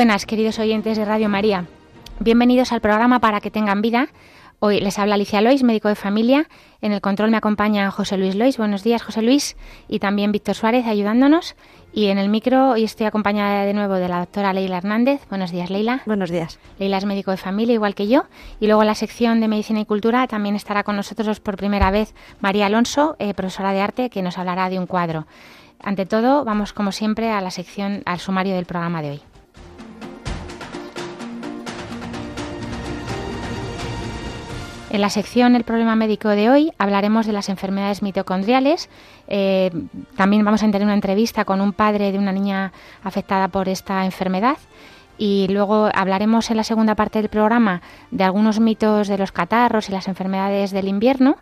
Buenas, queridos oyentes de Radio María. Bienvenidos al programa Para que tengan vida. Hoy les habla Alicia Lois, médico de familia. En el control me acompaña José Luis Lois. Buenos días, José Luis. Y también Víctor Suárez ayudándonos. Y en el micro hoy estoy acompañada de nuevo de la doctora Leila Hernández. Buenos días, Leila. Buenos días. Leila es médico de familia, igual que yo. Y luego en la sección de Medicina y Cultura también estará con nosotros por primera vez María Alonso, eh, profesora de arte, que nos hablará de un cuadro. Ante todo, vamos como siempre a la sección, al sumario del programa de hoy. En la sección El problema médico de hoy hablaremos de las enfermedades mitocondriales. Eh, también vamos a tener una entrevista con un padre de una niña afectada por esta enfermedad. Y luego hablaremos en la segunda parte del programa de algunos mitos de los catarros y las enfermedades del invierno.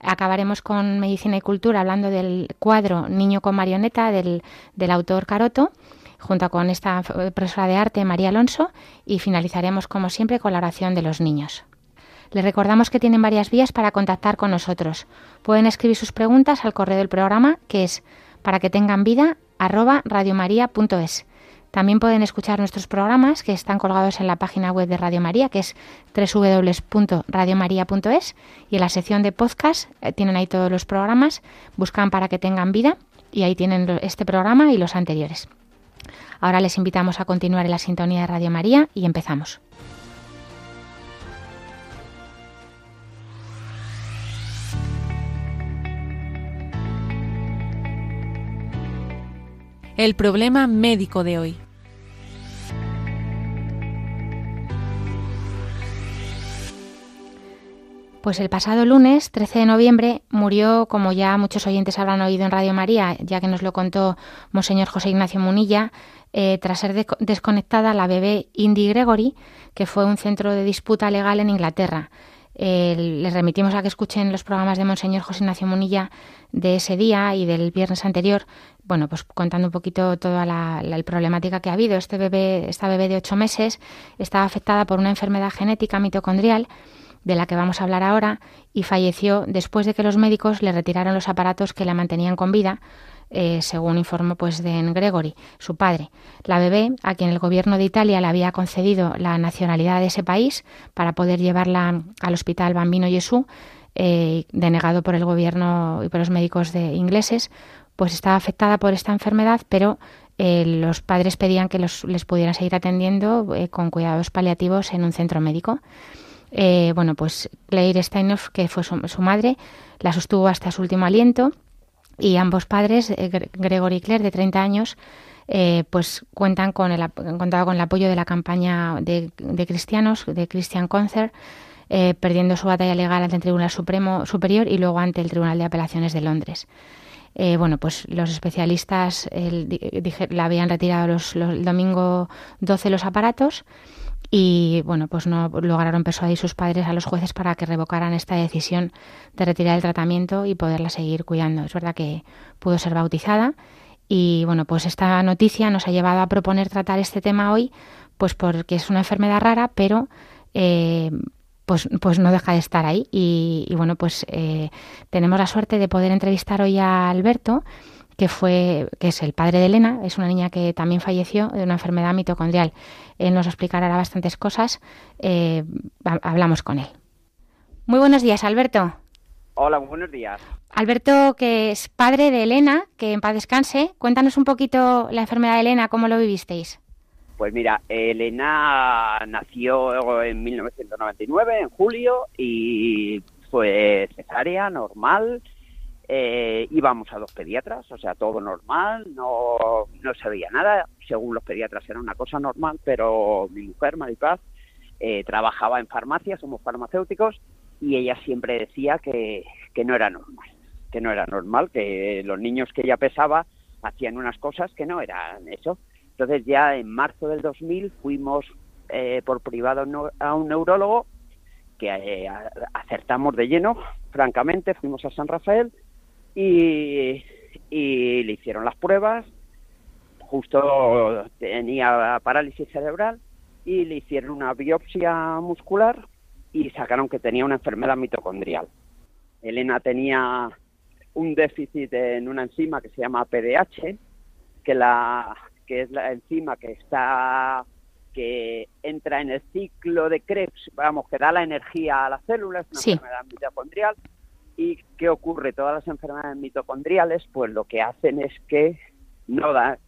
Acabaremos con medicina y cultura hablando del cuadro Niño con marioneta del, del autor Caroto junto con esta profesora de arte María Alonso y finalizaremos como siempre con la oración de los niños. Les recordamos que tienen varias vías para contactar con nosotros. Pueden escribir sus preguntas al correo del programa, que es para que tengan vida arroba radiomaria.es. También pueden escuchar nuestros programas que están colgados en la página web de Radio María, que es www.radiomaria.es. Y en la sección de podcast eh, tienen ahí todos los programas. Buscan para que tengan vida y ahí tienen este programa y los anteriores. Ahora les invitamos a continuar en la sintonía de Radio María y empezamos. El problema médico de hoy. Pues el pasado lunes, 13 de noviembre, murió, como ya muchos oyentes habrán oído en Radio María, ya que nos lo contó Monseñor José Ignacio Munilla, eh, tras ser desconectada la bebé Indy Gregory, que fue un centro de disputa legal en Inglaterra. Eh, les remitimos a que escuchen los programas de Monseñor José Ignacio Munilla de ese día y del viernes anterior, bueno, pues contando un poquito toda la, problemática que ha habido. Este bebé, esta bebé de ocho meses estaba afectada por una enfermedad genética mitocondrial de la que vamos a hablar ahora y falleció después de que los médicos le retiraron los aparatos que la mantenían con vida, eh, según informó pues de Gregory, su padre. La bebé, a quien el gobierno de Italia le había concedido la nacionalidad de ese país para poder llevarla al hospital Bambino Gesù, eh, denegado por el gobierno y por los médicos de ingleses, pues estaba afectada por esta enfermedad, pero eh, los padres pedían que los, les pudieran seguir atendiendo con cuidados paliativos en un centro médico. bueno, pues Claire Steinhoff, que fue su, su, madre, la sostuvo hasta su último aliento y ambos padres, eh, Gregory y Claire, de 30 años, eh, pues cuentan con el, contado con el apoyo de la campaña de, cristianos, de Christian Concert, eh, perdiendo su batalla legal ante el Tribunal Supremo Superior y luego ante el Tribunal de Apelaciones de Londres. bueno, pues los especialistas le habían retirado los, el domingo 12 los aparatos y bueno, pues no lograron persuadir sus padres a los jueces para que revocaran esta decisión de retirar el tratamiento y poderla seguir cuidando. Es verdad que pudo ser bautizada y bueno, pues esta noticia nos ha llevado a proponer tratar este tema hoy, pues porque es una enfermedad rara, pero eh, pues, pues no deja de estar ahí. Y, bueno, pues eh, tenemos la suerte de poder entrevistar hoy a Alberto que fue que es el padre de Elena, es una niña que también falleció de una enfermedad mitocondrial. Él nos explicará bastantes cosas. Eh, hablamos con él. Muy buenos días, Alberto. Hola, buenos días. Alberto, que es padre de Elena, que en paz descanse. Cuéntanos un poquito la enfermedad de Elena, cómo lo vivisteis. Pues mira, Elena nació en 1999, en julio, y fue cesárea, normal, eh, íbamos a dos pediatras, o sea, todo normal, no, no se veía nada, según los pediatras era una cosa normal, pero mi mujer, Maripaz, eh, trabajaba en farmacia, somos farmacéuticos, y ella siempre decía que, que no era normal, que no era normal, que los niños que ella pesaba hacían unas cosas que no eran eso. Entonces ya en marzo del 2000 fuimos eh, por privado a un neurólogo que eh, acertamos de lleno, francamente, fuimos a San Rafael y, y le hicieron las pruebas, justo tenía parálisis cerebral y le hicieron una biopsia muscular y sacaron que tenía una enfermedad mitocondrial. Elena tenía un déficit en una enzima que se llama PDH, que la que es la enzima que está que entra en el ciclo de Krebs, vamos, que da la energía a las células, una enfermedad mitocondrial. ¿Y qué ocurre? Todas las enfermedades mitocondriales, pues lo que hacen es que no dan,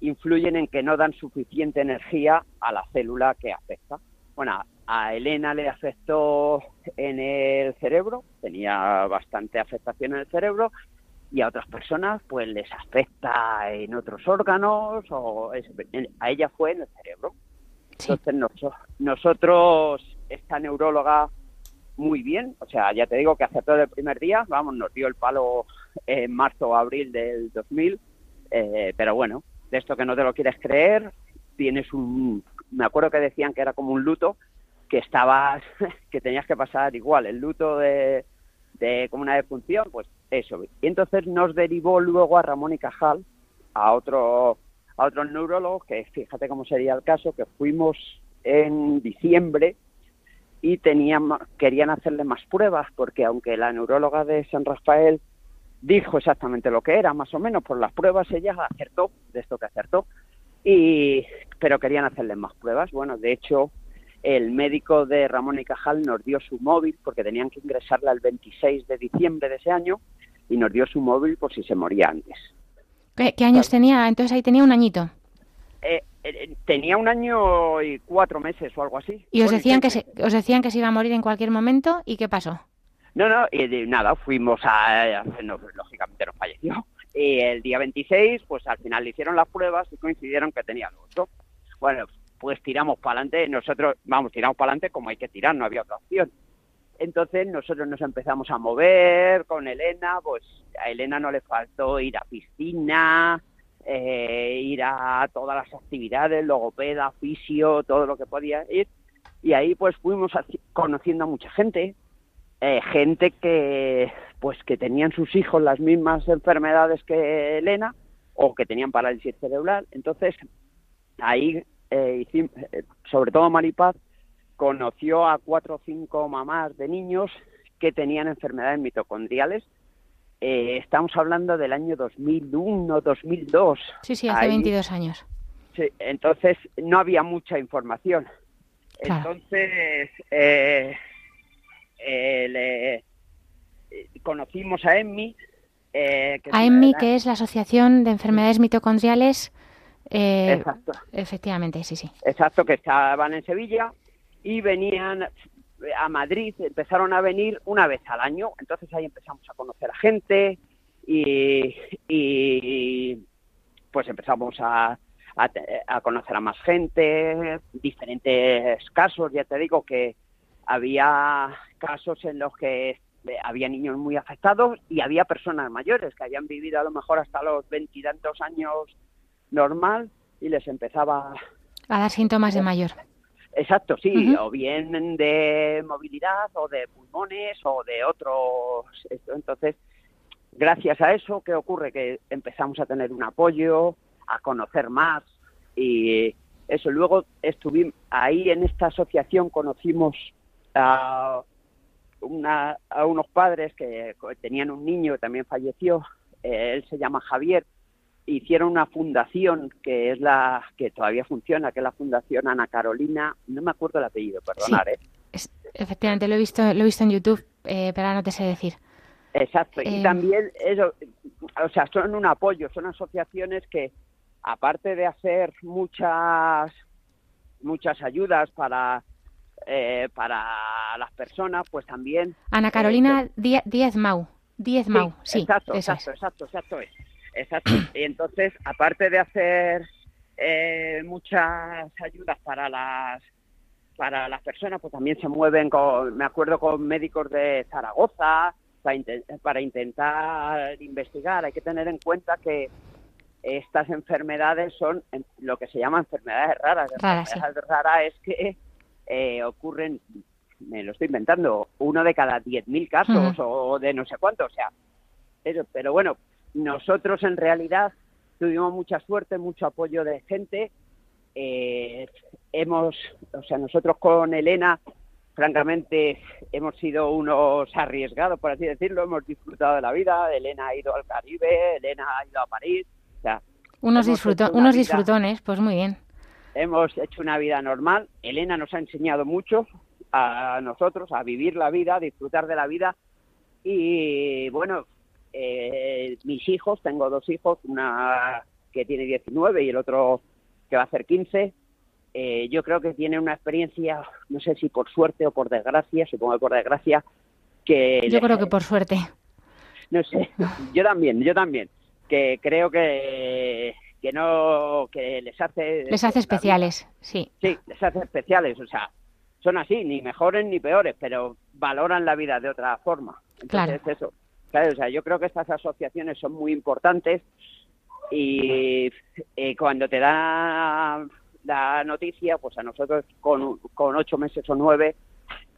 influyen en que no dan suficiente energía a la célula que afecta. Bueno, a Elena le afectó en el cerebro, tenía bastante afectación en el cerebro, y a otras personas pues les afecta en otros órganos, o a ella fue en el cerebro. Entonces nosotros, esta neuróloga muy bien, o sea, ya te digo que aceptó el primer día, vamos, nos dio el palo en marzo o abril del 2000, eh, pero bueno, de esto que no te lo quieres creer, tienes un, me acuerdo que decían que era como un luto, que estabas, que tenías que pasar igual, el luto de, de como una defunción, pues eso. Y entonces nos derivó luego a Ramón y Cajal, a otro a otros neurólogos, que fíjate cómo sería el caso, que fuimos en diciembre y tenían, querían hacerle más pruebas, porque aunque la neuróloga de San Rafael dijo exactamente lo que era, más o menos, por las pruebas ella acertó, de esto que acertó, y, pero querían hacerle más pruebas. Bueno, de hecho, el médico de Ramón y Cajal nos dio su móvil, porque tenían que ingresarla el 26 de diciembre de ese año, y nos dio su móvil por si se moría antes. ¿Qué, años tenía? Entonces ahí tenía un añito. Eh, eh, tenía un año y cuatro meses o algo así. ¿Y os decían, que se, os decían que se iba a morir en cualquier momento? ¿Y qué pasó? No, no, y nada, fuimos a... lógicamente nos falleció. Y el día 26, pues al final le hicieron las pruebas y coincidieron que tenía lo otro. Bueno, pues tiramos para adelante. Nosotros, vamos, tiramos para adelante como hay que tirar, no había otra opción. Entonces nosotros nos empezamos a mover con Elena, pues a Elena no le faltó ir a piscina, eh, ir a todas las actividades, logopeda, fisio, todo lo que podía ir. Y ahí pues fuimos conociendo a mucha gente, eh, gente que pues que tenían sus hijos las mismas enfermedades que Elena o que tenían parálisis cerebral. Entonces ahí, eh, sobre todo Maripaz, conoció a cuatro o cinco mamás de niños que tenían enfermedades mitocondriales. Eh, estamos hablando del año 2001, 2002. Sí, sí, hace 22 años. Sí, entonces no había mucha información. Entonces, eh, eh, conocimos a EMMI. a EMMI, que es la Asociación de Enfermedades Mitocondriales. Exacto. Efectivamente, sí, sí. Exacto, que estaban en Sevilla y venían a Madrid, empezaron a venir una vez al año, entonces ahí empezamos a conocer a gente y, pues empezamos a, a, conocer a más gente, diferentes casos, ya te digo que había casos en los que había niños muy afectados y había personas mayores que habían vivido a lo mejor hasta los veintitantos años normal y les empezaba a dar síntomas de mayor. Exacto, sí, o bien de movilidad o de pulmones o de otros. Entonces, gracias a eso, ¿qué ocurre? Que empezamos a tener un apoyo, a conocer más y eso. Luego estuvimos ahí en esta asociación, conocimos a, una, a unos padres que tenían un niño que también falleció. Eh, él se llama Javier hicieron una fundación que es la que todavía funciona, que es la Fundación Ana Carolina, no me acuerdo el apellido, perdonar, ¿eh? efectivamente, lo he visto, lo he visto en YouTube, eh, pero no te sé decir. Exacto, y eh, también eso, o sea, son un apoyo, son asociaciones que aparte de hacer muchas muchas ayudas para eh, para las personas, pues también Ana Carolina Díaz Mau, Díaz Mau, sí, exacto, exacto, exacto, exacto es. Exacto. Y entonces, aparte de hacer eh, muchas ayudas para las para las personas, pues también se mueven con, me acuerdo con médicos de Zaragoza para, para intentar investigar. Hay que tener en cuenta que estas enfermedades son lo que se llama enfermedades raras. Raras, enfermedades raras es que eh, ocurren, me lo estoy inventando, uno de cada 10.000 casos o de no sé cuánto, o sea, pero, pero bueno, nosotros en realidad tuvimos mucha suerte, mucho apoyo de gente. Eh, hemos, o sea, nosotros con Elena, francamente, hemos sido unos arriesgados, por así decirlo, hemos disfrutado de la vida. Elena ha ido al Caribe, Elena ha ido a París, o sea, unos, disfruto, unos disfrutones, pues muy bien. Hemos hecho una vida normal. Elena nos ha enseñado mucho a nosotros a vivir la vida, a disfrutar de la vida. Y bueno, eh, mis hijos, tengo dos hijos, una que tiene 19 y el otro que va a hacer 15. Eh, yo creo que tiene una experiencia, no sé si por suerte o por desgracia, supongo que por desgracia, que... Yo creo que por suerte. No sé, yo también, yo también, que creo que que no que les hace les hace especiales sí sí les hace especiales o sea son así ni mejores ni peores pero valoran la vida de otra forma entonces claro. eso Claro, o sea, yo creo que estas asociaciones son muy importantes y eh, cuando te da la noticia, pues a nosotros con, con ocho meses o nueve,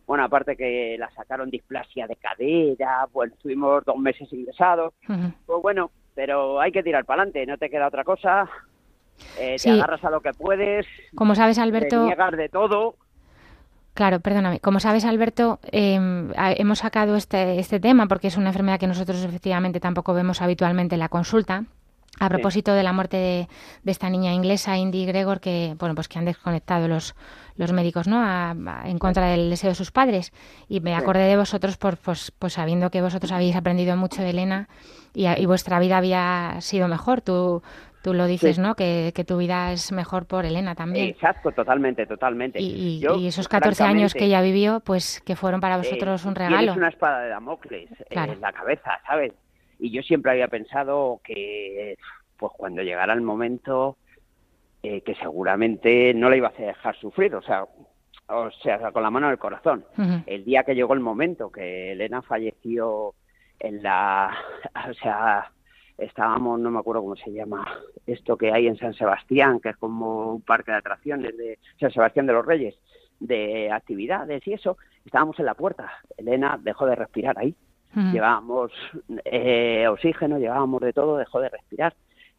bueno, aparte que la sacaron displasia de cadera, pues estuvimos dos meses ingresados, pues bueno, pero hay que tirar para adelante, no te queda otra cosa, eh, te agarras a lo que puedes, como sabes Alberto, te niegas de todo. Claro, perdóname. Como sabes, Alberto, em, hemos sacado este, este tema porque es una enfermedad que nosotros efectivamente tampoco vemos habitualmente en la consulta. A propósito de la muerte de, esta niña inglesa, Indy Gregor, que bueno, pues que han desconectado los, los médicos, ¿no? en contra del deseo de sus padres. Y me acordé de vosotros por, pues, pues sabiendo que vosotros habéis aprendido mucho de Elena y, y vuestra vida había sido mejor. Tú, Tú lo dices, ¿no? Que, tu vida es mejor por Elena también. Exacto, totalmente, totalmente. Y, esos 14 años que ella vivió, pues que fueron para vosotros un regalo. Es una espada de Damocles en la cabeza, ¿sabes? Y yo siempre había pensado que, pues cuando llegara el momento, eh, que seguramente no la iba a dejar sufrir, o sea, o sea, con la mano en el corazón. El día que llegó el momento que Elena falleció en la, o sea, estábamos, no me acuerdo cómo se llama, esto que hay en San Sebastián, que es como un parque de atracciones de San Sebastián de los Reyes, de actividades y eso, estábamos en la puerta. Elena dejó de respirar ahí. Llevábamos eh, oxígeno, llevábamos de todo, dejó de respirar.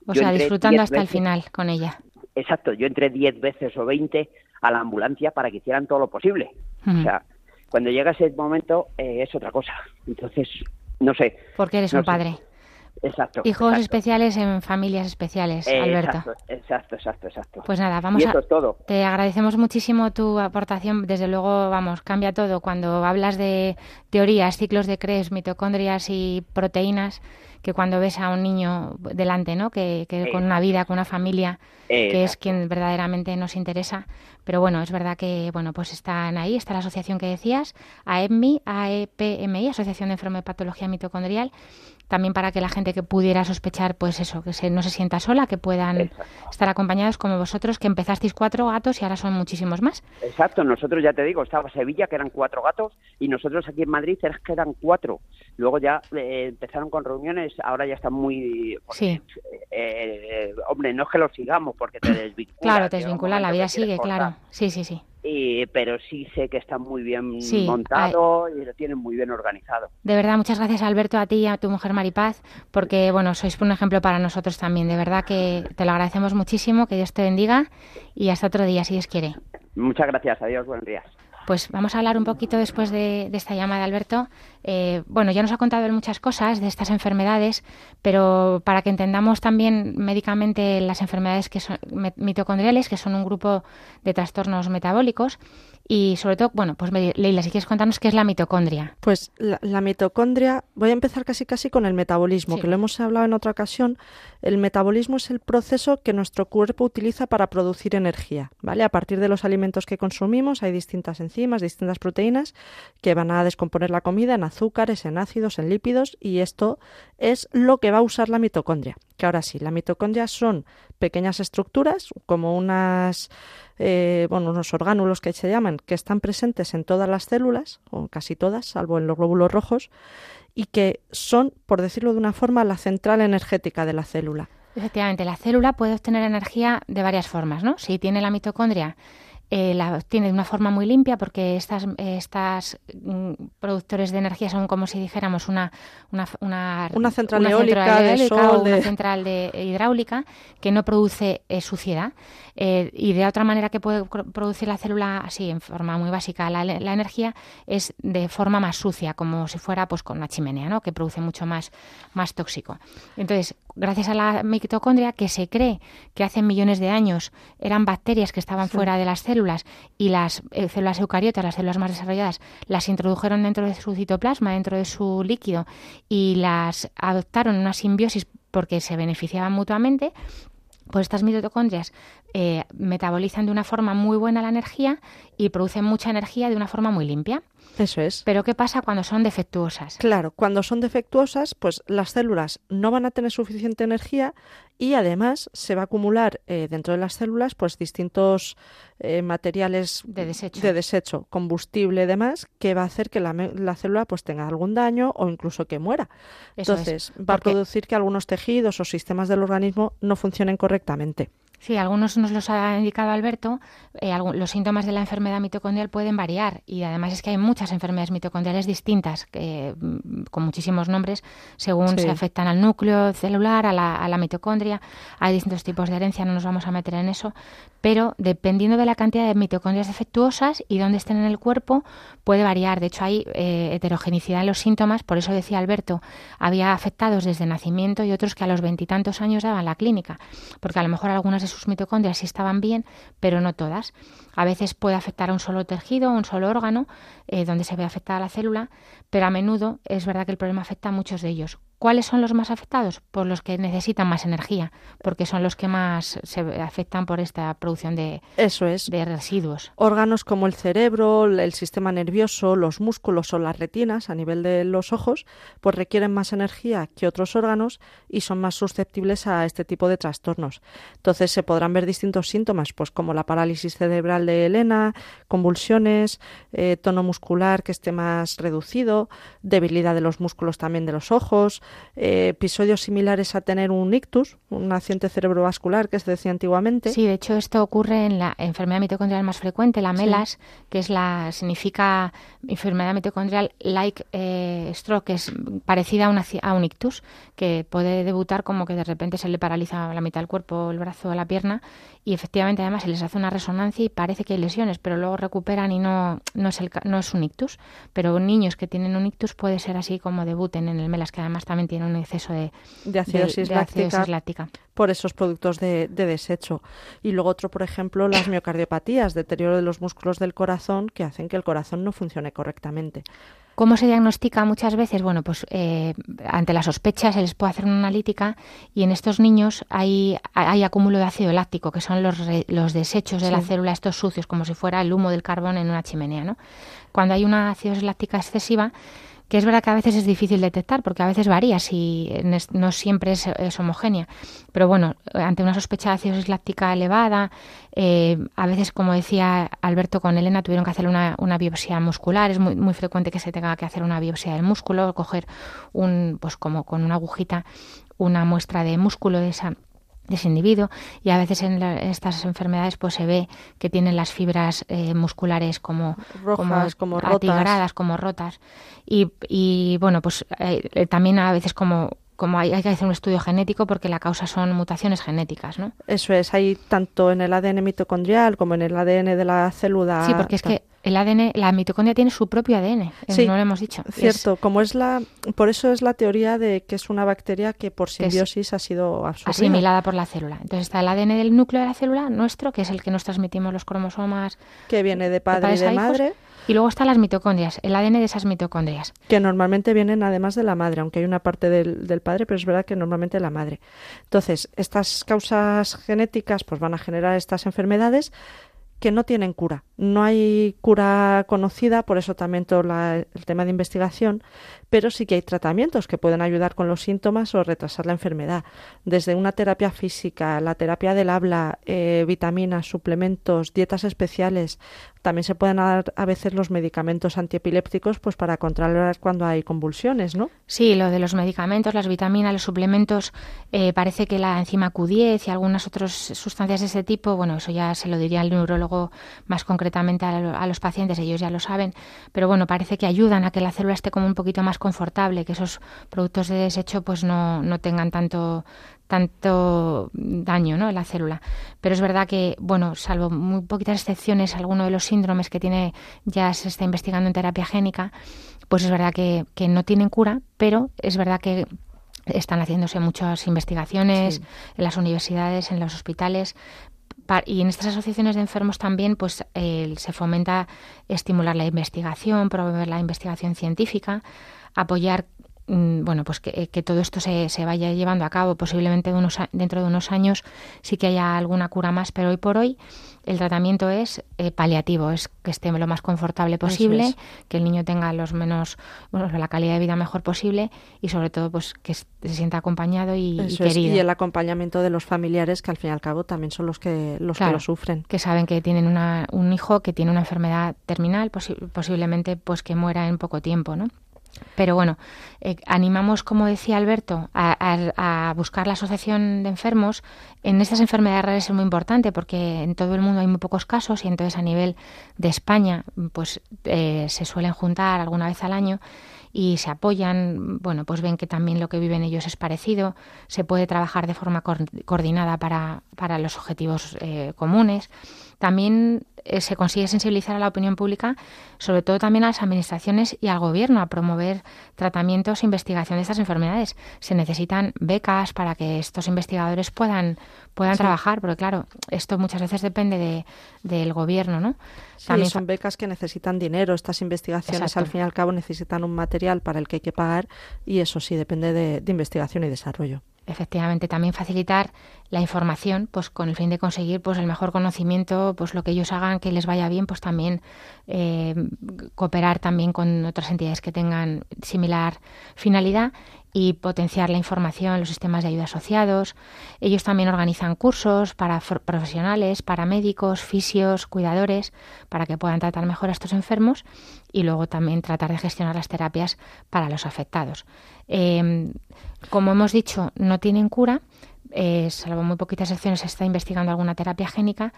O sea, disfrutando hasta el final con ella. Exacto, yo entré 10 veces o 20 a la ambulancia para que hicieran todo lo posible. O sea, cuando llega ese momento eh, es otra cosa. Entonces, no sé. Porque eres un padre. Exacto. Hijos especiales en familias especiales, Alberto. Exacto, exacto, exacto. Pues nada, vamos y eso a. Es todo. Te agradecemos muchísimo tu aportación. Desde luego, vamos, cambia todo. Cuando hablas de teorías, ciclos de Krebs, mitocondrias y proteínas, que cuando ves a un niño delante, ¿no? Que, con una vida, con una familia, que es quien verdaderamente nos interesa. Pero bueno, es verdad que, bueno, pues están ahí, está la asociación que decías, AEPMI, AEPMI, Asociación de Enfermedad de Patología Mitocondrial, también para que la gente que pudiera sospechar, pues eso, que se, no se sienta sola, que puedan estar acompañados como vosotros, que empezasteis cuatro gatos y ahora son muchísimos más. Exacto, nosotros ya te digo, estaba Sevilla, que eran cuatro gatos, y nosotros aquí en Madrid que eran cuatro. Luego ya eh, empezaron con reuniones, ahora ya están muy... sí. Eh, hombre, no es que los sigamos porque te desvincula. Claro, te desvincula, la vida sigue, claro. Sí, sí, sí. Y, pero sí sé que está muy bien montado y lo tienen muy bien organizado. De verdad, muchas gracias Alberto, a ti y a tu mujer Maripaz, porque bueno, sois un ejemplo para nosotros también. De verdad que te lo agradecemos muchísimo, que Dios te bendiga y hasta otro día, si Dios quiere. Muchas gracias, adiós, buenos días. Pues vamos a hablar un poquito después de, esta llamada, Alberto. Eh, bueno, ya nos ha contado muchas cosas de estas enfermedades, pero para que entendamos también médicamente las enfermedades que son mitocondriales, que son un grupo de trastornos metabólicos, y sobre todo, bueno, pues Leila, si quieres contarnos qué es la mitocondria. Pues la, mitocondria, voy a empezar casi casi con el metabolismo, que lo hemos hablado en otra ocasión. El metabolismo es el proceso que nuestro cuerpo utiliza para producir energía, ¿vale? A partir de los alimentos que consumimos hay distintas enzimas, distintas proteínas que van a descomponer la comida en azúcares, en ácidos, en lípidos y esto es lo que va a usar la mitocondria. Que ahora sí, la mitocondria son pequeñas estructuras como unas eh, bueno, unos orgánulos que se llaman, que están presentes en todas las células, o casi todas, salvo en los glóbulos rojos, y que son, por decirlo de una forma, la central energética de la célula. Efectivamente, la célula puede obtener energía de varias formas, ¿no? Si tiene la mitocondria eh, la tiene de una forma muy limpia porque estas, estas mm, productores de energía son como si dijéramos una, una, una, central eólica, o una central de hidráulica que no produce eh, suciedad. Eh, y de otra manera que puede producir la célula así, en forma muy básica, la, la, energía es de forma más sucia, como si fuera pues con una chimenea, ¿no? que produce mucho más, más tóxico. Entonces, gracias a la mitocondria, que se cree que hace millones de años eran bacterias que estaban fuera de las células y las eh, células eucariotas, las células más desarrolladas, las introdujeron dentro de su citoplasma, dentro de su líquido y las adoptaron en una simbiosis porque se beneficiaban mutuamente, pues estas mitocondrias eh, metabolizan de una forma muy buena la energía y producen mucha energía de una forma muy limpia. Eso es. Pero ¿qué pasa cuando son defectuosas? Claro, cuando son defectuosas, pues las células no van a tener suficiente energía y además se va a acumular eh, dentro de las células pues distintos eh, materiales de desecho. de desecho, combustible y demás, que va a hacer que la, la célula pues tenga algún daño o incluso que muera. Entonces, va a producir que algunos tejidos o sistemas del organismo no funcionen correctamente. Sí, algunos nos los ha indicado Alberto. Eh, los síntomas de la enfermedad mitocondrial pueden variar y además es que hay muchas enfermedades mitocondriales distintas, mm, con muchísimos nombres, según se afectan al núcleo celular, a la, a la, mitocondria. Hay distintos tipos de herencia, no nos vamos a meter en eso, pero dependiendo de la cantidad de mitocondrias defectuosas y dónde estén en el cuerpo, puede variar. De hecho, hay eh, heterogeneidad en los síntomas, por eso decía Alberto, había afectados desde nacimiento y otros que a los veintitantos años daban la clínica, porque a lo mejor algunas de sus mitocondrias sí estaban bien, pero no todas. A veces puede afectar a un solo tejido, a un solo órgano, eh, donde se ve afectada la célula, pero a menudo es verdad que el problema afecta a muchos de ellos. ¿Cuáles son los más afectados? Pues los que necesitan más energía, porque son los que más se afectan por esta producción de, Eso es. de residuos. Órganos como el cerebro, el sistema nervioso, los músculos o las retinas a nivel de los ojos, pues requieren más energía que otros órganos y son más susceptibles a este tipo de trastornos. Entonces se podrán ver distintos síntomas, pues como la parálisis cerebral de Elena, convulsiones, eh, tono muscular que esté más reducido, debilidad de los músculos también de los ojos, eh, episodios similares a tener un ictus, un accidente cerebrovascular que se decía antiguamente. Sí, de hecho esto ocurre en la enfermedad mitocondrial más frecuente, la MELAS, que es la significa enfermedad mitocondrial like eh, stroke, que es parecida a, una, a un ictus, que puede debutar como que de repente se le paraliza la mitad del cuerpo, el brazo o la pierna y efectivamente además se les hace una resonancia y parece que hay lesiones, pero luego recuperan y no, no, es, el, no es un ictus. Pero niños que tienen un ictus puede ser así como debuten en el MELAS, que además también tiene un exceso de, de acidosis, láctica, por esos productos de, de, desecho. Y luego otro, por ejemplo, las miocardiopatías, deterioro de los músculos del corazón que hacen que el corazón no funcione correctamente. ¿Cómo se diagnostica muchas veces? Bueno, pues eh, ante la sospecha se les puede hacer una analítica y en estos niños hay, hay acúmulo de ácido láctico, que son los, los desechos de la célula, estos sucios, como si fuera el humo del carbón en una chimenea. ¿no? Cuando hay una acidosis láctica excesiva, que es verdad que a veces es difícil detectar porque a veces varía, si no siempre es, homogénea. Pero bueno, ante una sospecha de acidosis láctica elevada, eh, a veces, como decía Alberto con Elena, tuvieron que hacer una, una biopsia muscular. Es muy, muy, frecuente que se tenga que hacer una biopsia del músculo, coger un, pues como con una agujita, una muestra de músculo de esa de ese individuo y a veces en, estas enfermedades pues se ve que tienen las fibras eh, musculares como rojas como, como atigradas como rotas. Y, y bueno pues eh, también a veces como como hay, hay, que hacer un estudio genético porque la causa son mutaciones genéticas, ¿no? Eso es, hay tanto en el ADN mitocondrial como en el ADN de la célula. Sí, porque es que el ADN, la mitocondria tiene su propio ADN, eh, sí, no lo hemos dicho. Cierto, como es la, por eso es la teoría de que es una bacteria que por simbiosis ha sido absorbida. asimilada por la célula. Entonces está el ADN del núcleo de la célula nuestro, que es el que nos transmitimos los cromosomas. Que viene de padre y de madre. Y luego están las mitocondrias, el ADN de esas mitocondrias. Que normalmente vienen además de la madre, aunque hay una parte del, del padre, pero es verdad que normalmente la madre. Entonces, estas causas genéticas pues van a generar estas enfermedades que no tienen cura. No hay cura conocida, por eso también todo el tema de investigación, pero sí que hay tratamientos que pueden ayudar con los síntomas o retrasar la enfermedad. Desde una terapia física, la terapia del habla, eh, vitaminas, suplementos, dietas especiales, también se pueden dar a veces los medicamentos antiepilépticos pues para controlar cuando hay convulsiones, ¿no? Sí, lo de los medicamentos, las vitaminas, los suplementos, eh, parece que la enzima Q10 y algunas otras sustancias de ese tipo, bueno, eso ya se lo diría el neurólogo más concretamente a, los pacientes, ellos ya lo saben, pero bueno, parece que ayudan a que la célula esté como un poquito más confortable, que esos productos de desecho pues no, no tengan tanto tanto daño ¿no? en la célula. Pero es verdad que, bueno, salvo muy poquitas excepciones, alguno de los síndromes que tiene ya se está investigando en terapia génica, pues es verdad que, que no tienen cura, pero es verdad que están haciéndose muchas investigaciones en las universidades, en los hospitales, y en estas asociaciones de enfermos también pues se fomenta estimular la investigación, promover la investigación científica, apoyar bueno, pues que, todo esto se, se, vaya llevando a cabo. Posiblemente dentro de unos años sí que haya alguna cura más, pero hoy por hoy el tratamiento es eh, paliativo, es que esté lo más confortable posible, que el niño tenga los menos, bueno, la calidad de vida mejor posible y sobre todo pues que se sienta acompañado y, querido. y el acompañamiento de los familiares que al fin y al cabo también son los que los que lo sufren. Que saben que tienen una, un hijo que tiene una enfermedad terminal, posiblemente pues que muera en poco tiempo, ¿no? Pero bueno, eh, animamos, como decía Alberto, a, buscar la asociación de enfermos. En estas enfermedades raras es muy importante porque en todo el mundo hay muy pocos casos y entonces a nivel de España pues eh, se suelen juntar alguna vez al año y se apoyan, bueno, pues ven que también lo que viven ellos es parecido, se puede trabajar de forma coordinada para, para los objetivos eh, comunes. También eh, se consigue sensibilizar a la opinión pública, sobre todo también a las administraciones y al gobierno, a promover tratamientos e investigación de estas enfermedades. Se necesitan becas para que estos investigadores puedan, puedan trabajar, porque claro, esto muchas veces depende de, del gobierno, ¿no? También son becas que necesitan dinero. Estas investigaciones, al fin y al cabo, necesitan un material para el que hay que pagar y eso sí depende de investigación y desarrollo efectivamente también facilitar la información pues con el fin de conseguir pues el mejor conocimiento pues lo que ellos hagan que les vaya bien pues también eh, cooperar también con otras entidades que tengan similar finalidad y potenciar la información, los sistemas de ayuda asociados. Ellos también organizan cursos para profesionales, para médicos, fisios, cuidadores, para que puedan tratar mejor a estos enfermos y luego también tratar de gestionar las terapias para los afectados. Em, como hemos dicho, no tienen cura, eh, salvo muy poquitas secciones se está investigando alguna terapia génica,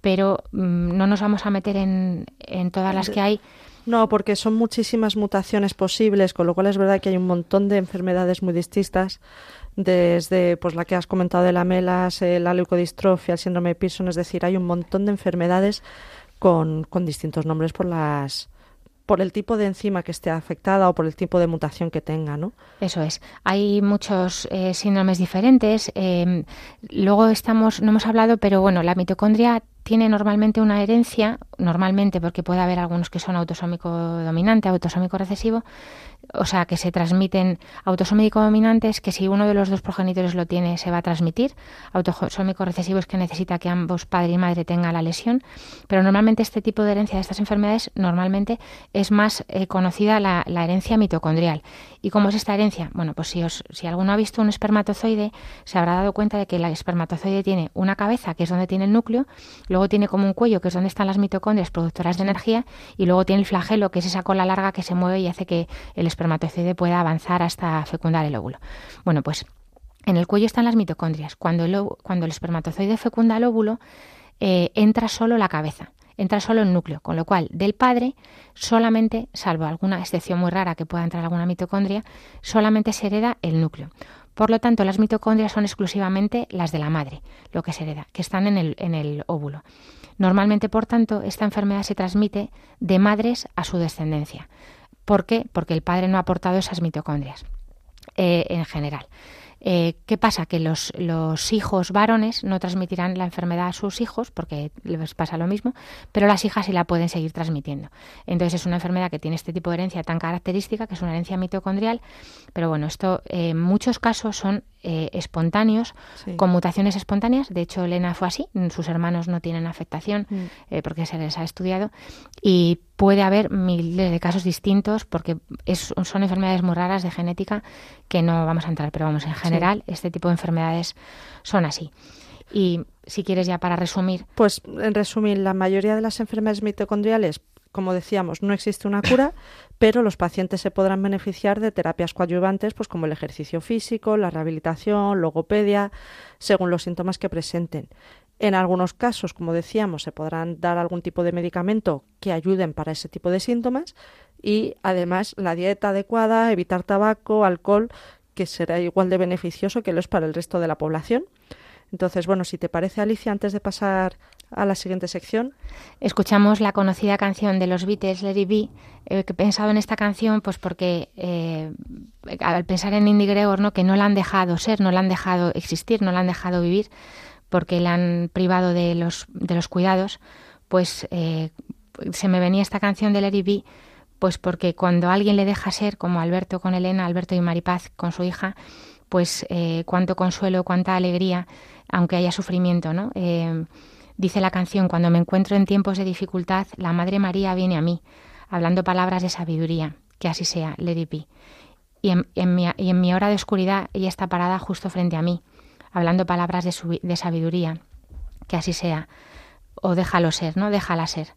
pero mm, no nos vamos a meter en, todas las que hay. No, porque son muchísimas mutaciones posibles, con lo cual es verdad que hay un montón de enfermedades muy distintas, desde pues la que has comentado de la melas, eh, la leucodistrofia, el síndrome de Pearson, es decir, hay un montón de enfermedades con distintos nombres por las por el tipo de enzima que esté afectada o por el tipo de mutación que tenga, ¿no? Eso es. Hay muchos eh, síndromes diferentes. Eh, luego estamos, no hemos hablado, pero bueno, la mitocondria tiene normalmente una herencia, normalmente porque puede haber algunos que son autosómico dominante, autosómico recesivo, o sea, que se transmiten autosómico dominantes, que si uno de los dos progenitores lo tiene, se va a transmitir. Autosómico recesivo es que necesita que ambos padre y madre tengan la lesión, pero normalmente este tipo de herencia de estas enfermedades, normalmente es más eh, conocida la, herencia mitocondrial. ¿Y cómo es esta herencia? Bueno, pues si, os, si alguno ha visto un espermatozoide, se habrá dado cuenta de que el espermatozoide tiene una cabeza, que es donde tiene el núcleo, luego tiene como un cuello, que es donde están las mitocondrias productoras de energía, y luego tiene el flagelo, que es esa cola larga que se mueve y hace que el espermatozoide pueda avanzar hasta fecundar el óvulo. Bueno, pues en el cuello están las mitocondrias. Cuando el, cuando el espermatozoide fecunda el óvulo, eh, entra solo la cabeza entra solo el núcleo, con lo cual del padre solamente, salvo alguna excepción muy rara que pueda entrar alguna mitocondria, solamente se hereda el núcleo. Por lo tanto, las mitocondrias son exclusivamente las de la madre, lo que se hereda, que están en el, en el óvulo. Normalmente, por tanto, esta enfermedad se transmite de madres a su descendencia. ¿Por qué? Porque el padre no ha aportado esas mitocondrias eh, en general. Eh, ¿Qué pasa? Que los, los, hijos varones no transmitirán la enfermedad a sus hijos, porque les pasa lo mismo, pero las hijas sí la pueden seguir transmitiendo. Entonces es una enfermedad que tiene este tipo de herencia tan característica, que es una herencia mitocondrial, pero bueno, esto eh, en muchos casos son eh, espontáneos, con mutaciones espontáneas. De hecho, Elena fue así, sus hermanos no tienen afectación mm. porque se les ha estudiado. Y puede haber miles de casos distintos porque son enfermedades muy raras de genética que no vamos a entrar, pero vamos, en general este tipo de enfermedades son así. Y si quieres ya para resumir. Pues en resumir, la mayoría de las enfermedades mitocondriales, como decíamos, no existe una cura, pero los pacientes se podrán beneficiar de terapias coadyuvantes, pues como el ejercicio físico, la rehabilitación, logopedia, según los síntomas que presenten. En algunos casos, como decíamos, se podrán dar algún tipo de medicamento que ayuden para ese tipo de síntomas y además la dieta adecuada, evitar tabaco, alcohol, que será igual de beneficioso que lo es para el resto de la población. Entonces, bueno, si te parece, Alicia, antes de pasar a la siguiente sección. Escuchamos la conocida canción de los Beatles, It Be, eh, que he pensado en esta canción pues porque eh, al pensar en Indy Gregor, ¿no? que no la han dejado ser, no la han dejado existir, no la han dejado vivir, porque le han privado de los, de los cuidados, pues eh, se me venía esta canción de Larry B, pues porque cuando alguien le deja ser, como Alberto con Elena, Alberto y Maripaz con su hija, pues eh, cuánto consuelo, cuánta alegría, aunque haya sufrimiento, ¿no? Eh, dice la canción, cuando me encuentro en tiempos de dificultad, la Madre María viene a mí, hablando palabras de sabiduría, que así sea, Lady B. Y en, mi, y en mi hora de oscuridad ella está parada justo frente a mí, hablando palabras de, sabiduría, que así sea, o déjalo ser, ¿no? Déjala ser,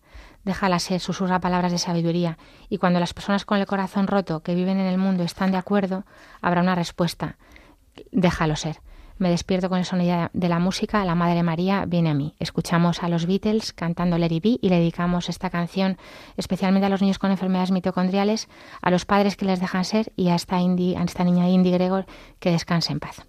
déjala ser, susurra palabras de sabiduría, y cuando las personas con el corazón roto que viven en el mundo están de acuerdo, habrá una respuesta, déjalo ser. Me despierto con el sonido de la música, la Madre María viene a mí. Escuchamos a los Beatles cantando Larry B y le dedicamos esta canción especialmente a los niños con enfermedades mitocondriales, a los padres que les dejan ser y a esta, a esta niña Indy Gregor que descanse en paz.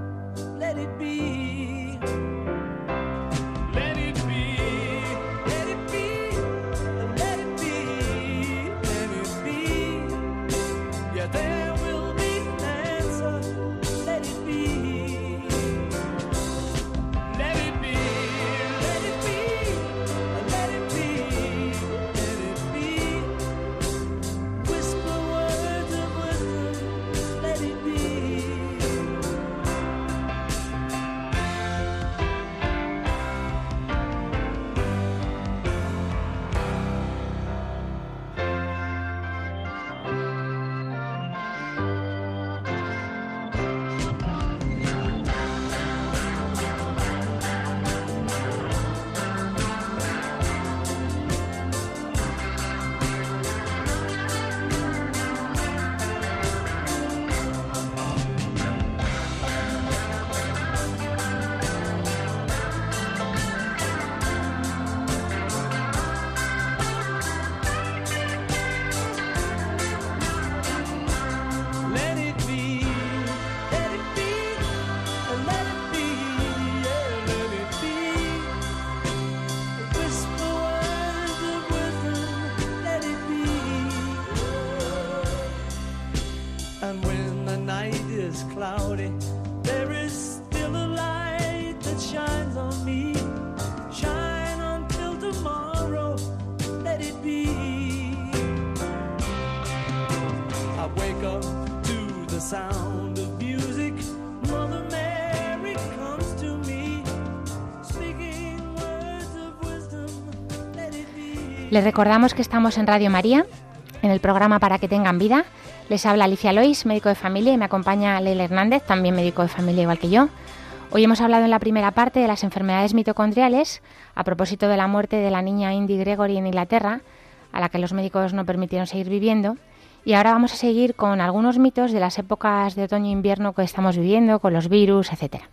let it be. There is still a light that shines on me. Shine until tomorrow, let it be. I wake up to the sound of music. Les recordamos que estamos en Radio María, en el programa Para que tengan vida. Les habla Alicia Lois, médico de familia, y me acompaña Leila Hernández, también médico de familia igual que yo. Hoy hemos hablado en la primera parte de las enfermedades mitocondriales a propósito de la muerte de la niña Indy Gregory en Inglaterra, a la que los médicos no permitieron seguir viviendo. Y ahora vamos a seguir con algunos mitos de las épocas de otoño e invierno que estamos viviendo, con los virus, etcétera.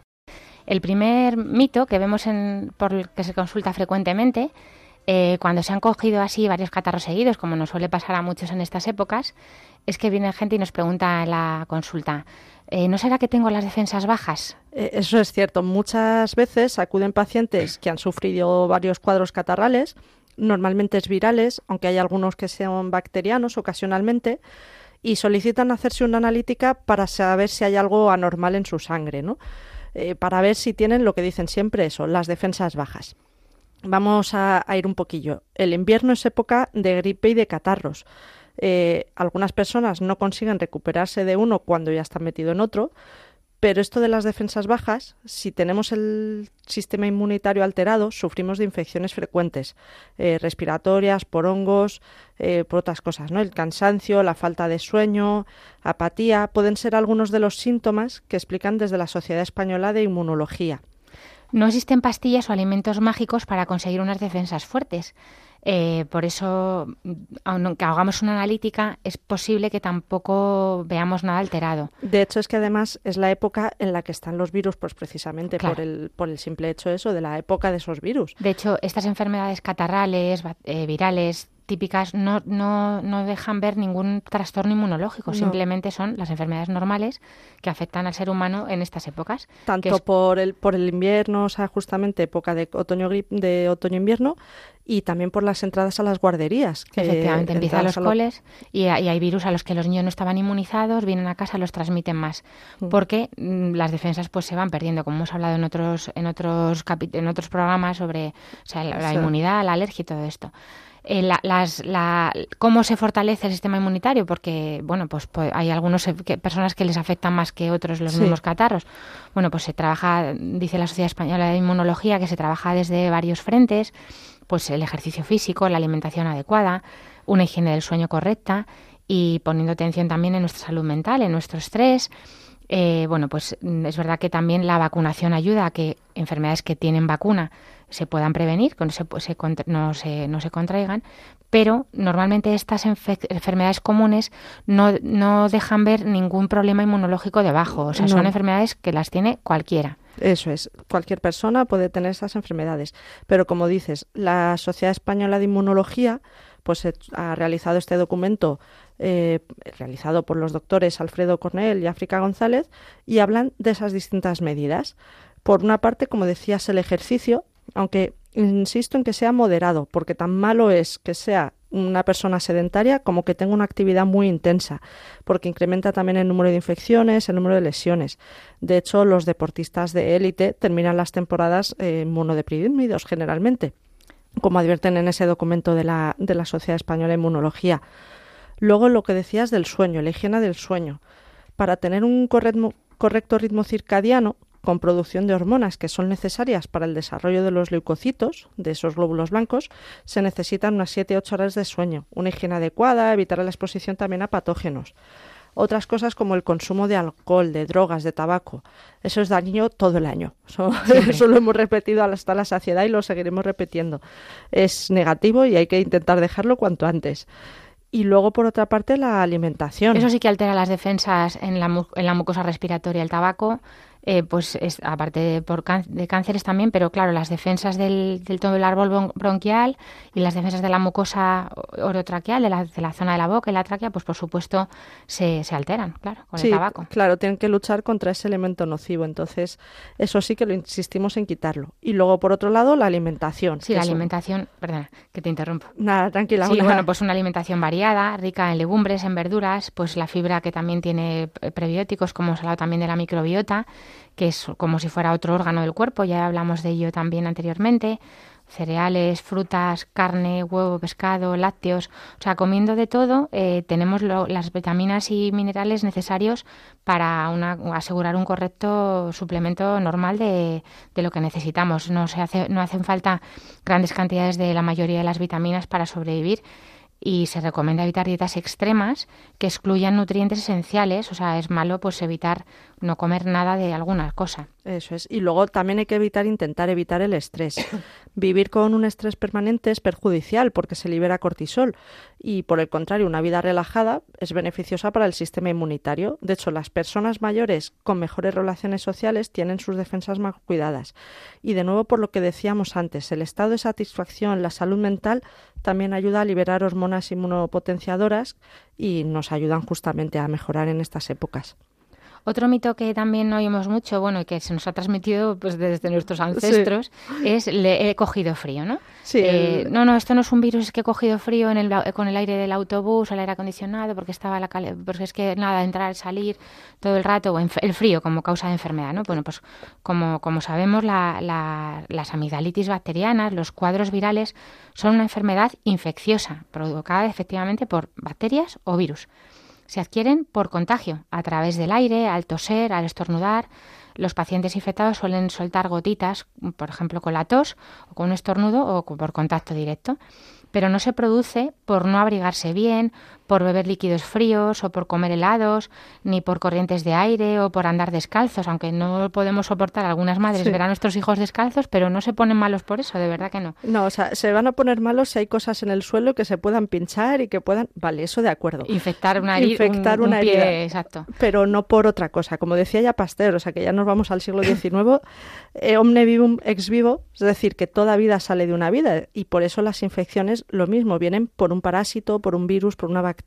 El primer mito que vemos en, por el que se consulta frecuentemente, eh, cuando se han cogido así varios catarros seguidos, como nos suele pasar a muchos en estas épocas, es que viene gente y nos pregunta en la consulta, eh, ¿no será que tengo las defensas bajas? Eh, eso es cierto. Muchas veces acuden pacientes que han sufrido varios cuadros catarrales, normalmente es virales, aunque hay algunos que sean bacterianos ocasionalmente, y solicitan hacerse una analítica para saber si hay algo anormal en su sangre, ¿no? Para ver si tienen lo que dicen siempre eso, las defensas bajas. Vamos a ir un poquillo. El invierno es época de gripe y de catarros. Eh, algunas personas no consiguen recuperarse de uno cuando ya está metido en otro, pero esto de las defensas bajas, si tenemos el sistema inmunitario alterado, sufrimos de infecciones frecuentes, eh, respiratorias, por hongos, eh, por otras cosas, ¿no? El cansancio, la falta de sueño, apatía, pueden ser algunos de los síntomas que explican desde la Sociedad Española de Inmunología. No existen pastillas o alimentos mágicos para conseguir unas defensas fuertes. Eh, por eso, aunque hagamos una analítica, es posible que tampoco veamos nada alterado. De hecho, es que además es la época en la que están los virus, pues precisamente por, el, por el simple hecho de eso, de la época de esos virus. De hecho, estas enfermedades catarrales, eh, virales, típicas no, no, no dejan ver ningún trastorno inmunológico, simplemente son las enfermedades normales que afectan al ser humano en estas épocas. Tanto por el por el invierno, o sea, justamente época de otoño de otoño invierno y también por las entradas a las guarderías. Que Efectivamente, empiezan los coles y, hay virus a los que los niños no estaban inmunizados, vienen a casa, los transmiten más, mm. porque mm, las defensas pues se van perdiendo, como hemos hablado en otros en otros en otros programas sobre la, inmunidad, la alergia y todo esto. Eh, las, cómo se fortalece el sistema inmunitario, porque bueno, pues, pues hay algunas personas que les afectan más que otros los mismos catarros. Bueno, pues se trabaja, dice la Sociedad Española de Inmunología, que se trabaja desde varios frentes, pues el ejercicio físico, la alimentación adecuada, una higiene del sueño correcta y poniendo atención también en nuestra salud mental, en nuestro estrés. Eh, bueno, pues es verdad que también la vacunación ayuda a que enfermedades que tienen vacuna se puedan prevenir, que no se, no, se, no se contraigan, pero normalmente estas enfermedades comunes no, no dejan ver ningún problema inmunológico debajo, o sea, son enfermedades que las tiene cualquiera. Eso es, cualquier persona puede tener estas enfermedades, pero como dices, la Sociedad Española de Inmunología pues ha realizado este documento eh, realizado por los doctores Alfredo Cornell y África González y hablan de esas distintas medidas. Por una parte, como decías, el ejercicio, aunque insisto en que sea moderado, porque tan malo es que sea una persona sedentaria como que tenga una actividad muy intensa, porque incrementa también el número de infecciones, el número de lesiones. De hecho, los deportistas de élite terminan las temporadas eh, monodeprimidos generalmente, como advierten en ese documento de la, de la Sociedad Española de Inmunología. Luego, lo que decías del sueño, la higiene del sueño. Para tener un correcto ritmo circadiano, con producción de hormonas que son necesarias para el desarrollo de los leucocitos, de esos glóbulos blancos, se necesitan unas 7-8 horas de sueño, una higiene adecuada, evitar la exposición también a patógenos. Otras cosas como el consumo de alcohol, de drogas, de tabaco, eso es daño todo el año. Eso, eso, lo hemos repetido hasta la saciedad y lo seguiremos repitiendo. Es negativo y hay que intentar dejarlo cuanto antes. Y luego, por otra parte, la alimentación. Eso sí que altera las defensas en la, en la mucosa respiratoria. El tabaco eh, pues es, aparte de, por de cánceres también, pero claro, las defensas del, del todo el árbol bronquial y las defensas de la mucosa orotraqueal, de la, de la zona de la boca y la tráquea, pues por supuesto se, se alteran, claro, con el tabaco. Claro, tienen que luchar contra ese elemento nocivo, entonces eso sí que lo insistimos en quitarlo. Y luego, por otro lado, la alimentación. Sí, la alimentación, perdona, que te interrumpo. Nada, tranquila. Sí, bueno, pues una alimentación variada, rica en legumbres, en verduras, pues la fibra que también tiene prebióticos, como hemos hablado también de la microbiota, que es como si fuera otro órgano del cuerpo, ya hablamos de ello también anteriormente, cereales, frutas, carne, huevo, pescado, lácteos, o sea, comiendo de todo, eh, tenemos las vitaminas y minerales necesarios para asegurar un correcto suplemento normal de, de, lo que necesitamos. No, se hace, no hacen falta grandes cantidades de la mayoría de las vitaminas para sobrevivir y se recomienda evitar dietas extremas que excluyan nutrientes esenciales, o sea, es malo pues evitar no comer nada de alguna cosa. Eso es. Y luego también hay que evitar, intentar evitar el estrés. Vivir con un estrés permanente es perjudicial porque se libera cortisol y por el contrario, una vida relajada es beneficiosa para el sistema inmunitario. De hecho, las personas mayores con mejores relaciones sociales tienen sus defensas más cuidadas. Y de nuevo, por lo que decíamos antes, el estado de satisfacción, la salud mental también ayuda a liberar hormonas inmunopotenciadoras y nos ayudan justamente a mejorar en estas épocas. Otro mito que también oímos mucho, bueno, y que se nos ha transmitido pues desde nuestros ancestros, es le he cogido frío, ¿no? Sí. Eh, no, no, esto no es un virus, es que he cogido frío en el, con el aire del autobús, el aire acondicionado, porque estaba la porque es que nada, entrar, salir todo el rato, o el frío como causa de enfermedad, ¿no? Bueno, pues como, como sabemos, la, la, las amigdalitis bacterianas, los cuadros virales, son una enfermedad infecciosa, provocada efectivamente por bacterias o virus se adquieren por contagio, a través del aire, al toser, al estornudar. Los pacientes infectados suelen soltar gotitas, por ejemplo, con la tos o con un estornudo o por contacto directo pero no se produce por no abrigarse bien, por beber líquidos fríos o por comer helados, ni por corrientes de aire o por andar descalzos, aunque no podemos soportar algunas madres ver a nuestros hijos descalzos, pero no se ponen malos por eso, de verdad que no. No, o sea, se van a poner malos si hay cosas en el suelo que se puedan pinchar y que puedan, vale, eso de acuerdo. Infectar una, herida, Infectar una herida, exacto. Pero no por otra cosa, como decía ya Pasteur, o sea, que ya nos vamos al siglo XIX, eh, omne vivum ex vivo, es decir, que toda vida sale de una vida y por eso las infecciones lo mismo, vienen por un parásito, por un virus, por una bacteria,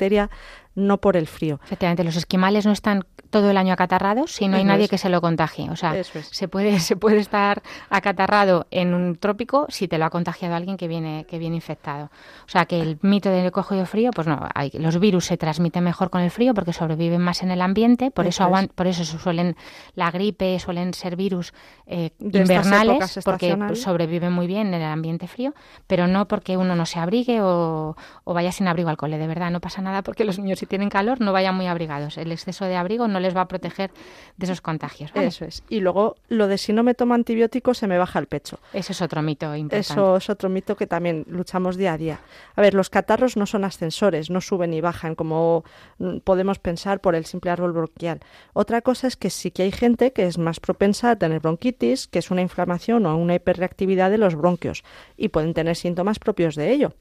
no por el frío. Efectivamente, los esquimales no están todo el año acatarrados si no hay nadie que se lo contagie. O sea, se puede se puede estar acatarrado en un trópico si te lo ha contagiado alguien que viene que viene infectado. O sea, que el mito del cogido frío, pues no, hay, los virus se transmiten mejor con el frío porque sobreviven más en el ambiente, por eso, por eso suelen la gripe suelen ser virus eh, invernales porque sobreviven muy bien en el ambiente frío, pero no porque uno no se abrigue o, o vaya sin abrigo al cole, de verdad, no pasa nada porque los niños si tienen calor no vayan muy abrigados. El exceso de abrigo no les va a proteger de esos contagios. Eso es. Y luego lo de si no me tomo antibióticos se me baja el pecho. Eso es otro mito importante. Eso es otro mito que también luchamos día a día. A ver, los catarros no son ascensores, no suben y bajan como mm, podemos pensar por el simple árbol bronquial. Otra cosa es que sí que hay gente que es más propensa a tener bronquitis, que es una inflamación o una hiperreactividad de los bronquios y pueden tener síntomas propios de ello.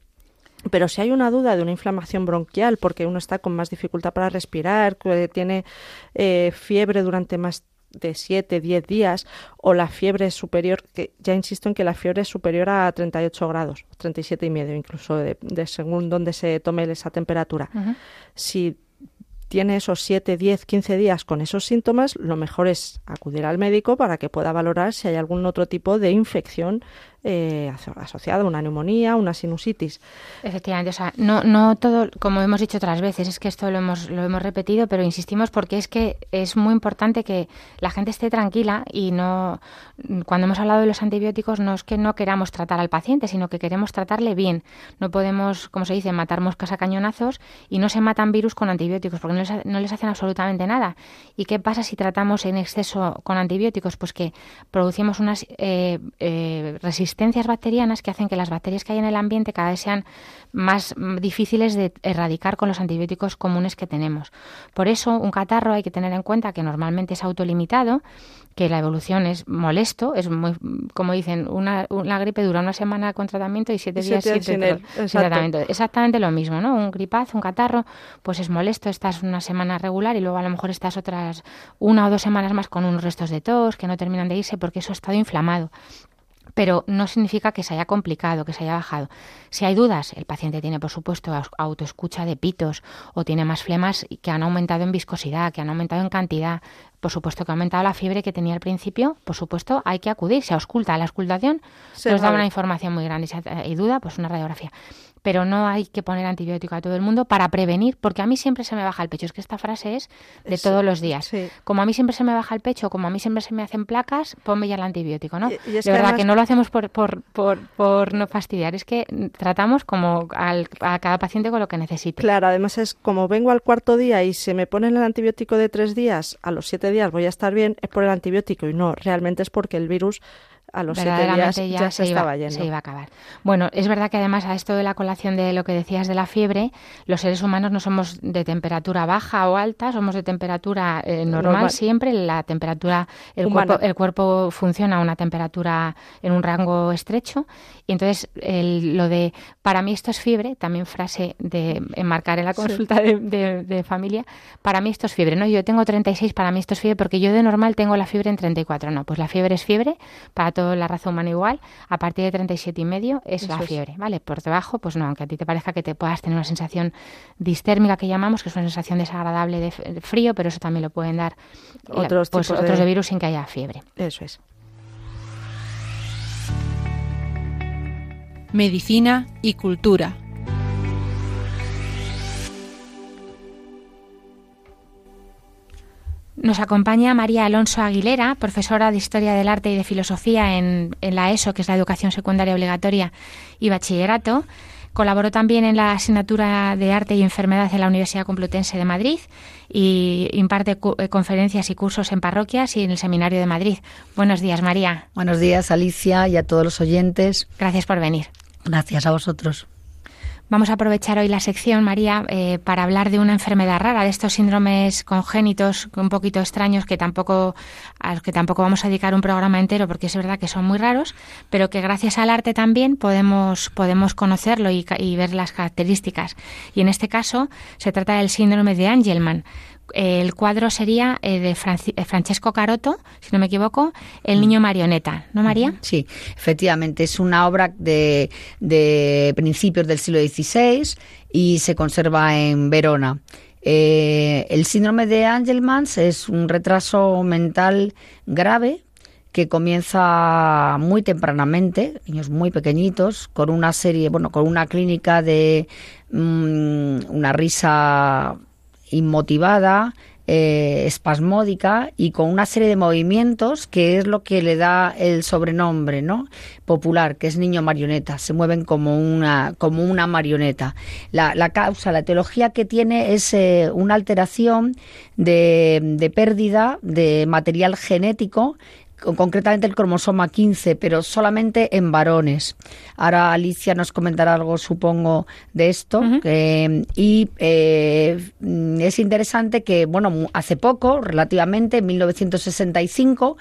Pero si hay una duda de una inflamación bronquial, porque uno está con más dificultad para respirar, que tiene eh, fiebre durante más de 7, 10 días, o la fiebre es superior, que ya insisto en que la fiebre es superior a 38 grados, 37 y medio, incluso de, según donde se tome esa temperatura. Si tiene esos 7, 10, 15 días con esos síntomas, lo mejor es acudir al médico para que pueda valorar si hay algún otro tipo de infección eh, asociada a una neumonía, una sinusitis. Efectivamente, o sea, no, no todo, como hemos dicho otras veces, es que esto lo hemos, lo hemos repetido, pero insistimos porque es que es muy importante que la gente esté tranquila y no, cuando hemos hablado de los antibióticos, no es que no queramos tratar al paciente, sino que queremos tratarle bien. No podemos, como se dice, matar moscas a cañonazos y no se matan virus con antibióticos porque no les, no les hacen absolutamente nada. ¿Y qué pasa si tratamos en exceso con antibióticos? Pues que producimos unas eh, eh, resistencias resistencias bacterianas que hacen que las bacterias que hay en el ambiente cada vez sean más difíciles de erradicar con los antibióticos comunes que tenemos. Por eso, un catarro hay que tener en cuenta que normalmente es autolimitado, que la evolución es molesto, es muy, como dicen, una, una gripe dura una semana con tratamiento y siete días sin, tratamiento. Exactamente lo mismo, ¿no? Un gripazo, un catarro, pues es molesto, estás una semana regular y luego a lo mejor estás otras una o dos semanas más con unos restos de tos que no terminan de irse porque eso ha estado inflamado pero no significa que se haya complicado, que se haya bajado. Si hay dudas, el paciente tiene, por supuesto, autoescucha de pitos o tiene más flemas que han aumentado en viscosidad, que han aumentado en cantidad. Por supuesto que ha aumentado la fiebre que tenía al principio. Por supuesto, hay que acudir. Se ausculta. La auscultación nos da una información muy grande. Si hay duda, pues una radiografía pero no hay que poner antibiótico a todo el mundo para prevenir, porque a mí siempre se me baja el pecho. Es que esta frase es de todos los días. Como a mí siempre se me baja el pecho, como a mí siempre se me hacen placas, ponme ya el antibiótico, ¿no? de verdad que no lo hacemos por, por, por, por, no fastidiar, es que tratamos como a cada paciente con lo que necesite. Claro, además es como vengo al cuarto día y se me ponen el antibiótico de tres días, a los siete días voy a estar bien, es por el antibiótico y no, realmente es porque el virus a los siete días ya, se, estaba yendo. Se iba a acabar. Bueno, es verdad que además a esto de la colación de lo que decías de la fiebre, los seres humanos no somos de temperatura baja o alta, somos de temperatura eh, normal, siempre. La temperatura, el cuerpo, el cuerpo funciona a una temperatura en un rango estrecho. Y entonces lo de, para mí esto es fiebre, también frase de enmarcar en la consulta de, de, familia, para mí esto es fiebre, ¿no? Yo tengo 36, para mí esto es fiebre, porque yo de normal tengo la fiebre en 34, no, pues la fiebre es fiebre para toda la raza humana igual, a partir de 37 y medio es la fiebre, ¿vale? Por debajo, pues no, aunque a ti te parezca que te puedas tener una sensación distérmica que llamamos, que es una sensación desagradable de frío, pero eso también lo pueden dar otros, pues, otros de virus sin que haya fiebre. Eso es. Medicina y cultura. Nos acompaña María Alonso Aguilera, profesora de Historia del Arte y de Filosofía en, la ESO, que es la Educación Secundaria Obligatoria y Bachillerato. Colaboró también en la asignatura de Arte y Enfermedad en la Universidad Complutense de Madrid y imparte eh, conferencias y cursos en parroquias y en el Seminario de Madrid. Buenos días, María. Buenos días, Alicia, y a todos los oyentes. Gracias por venir. Gracias a vosotros. Vamos a aprovechar hoy la sección, María, eh, para hablar de una enfermedad rara, de estos síndromes congénitos un poquito extraños que tampoco, a los que tampoco vamos a dedicar un programa entero porque es verdad que son muy raros, pero que gracias al arte también podemos, podemos conocerlo y, y ver las características. Y en este caso se trata del síndrome de Angelman el cuadro sería eh, de eh, Francesco Caroto, si no me equivoco, El niño marioneta, ¿no, María? Sí, efectivamente, es una obra de, principios del siglo XVI y se conserva en Verona. Eh, el síndrome de Angelman es un retraso mental grave que comienza muy tempranamente, niños muy pequeñitos, con una serie, bueno, con una clínica de mm, una risa inmotivada, eh, espasmódica y con una serie de movimientos que es lo que le da el sobrenombre ¿no? popular, que es niño marioneta. Se mueven como una, como una marioneta. La, la causa, la teología que tiene es eh, una alteración de, de pérdida de material genético concretamente el cromosoma 15, pero solamente en varones. Ahora Alicia nos comentará algo, supongo, de esto. y eh, es interesante que, bueno, hace poco, relativamente, en 1965,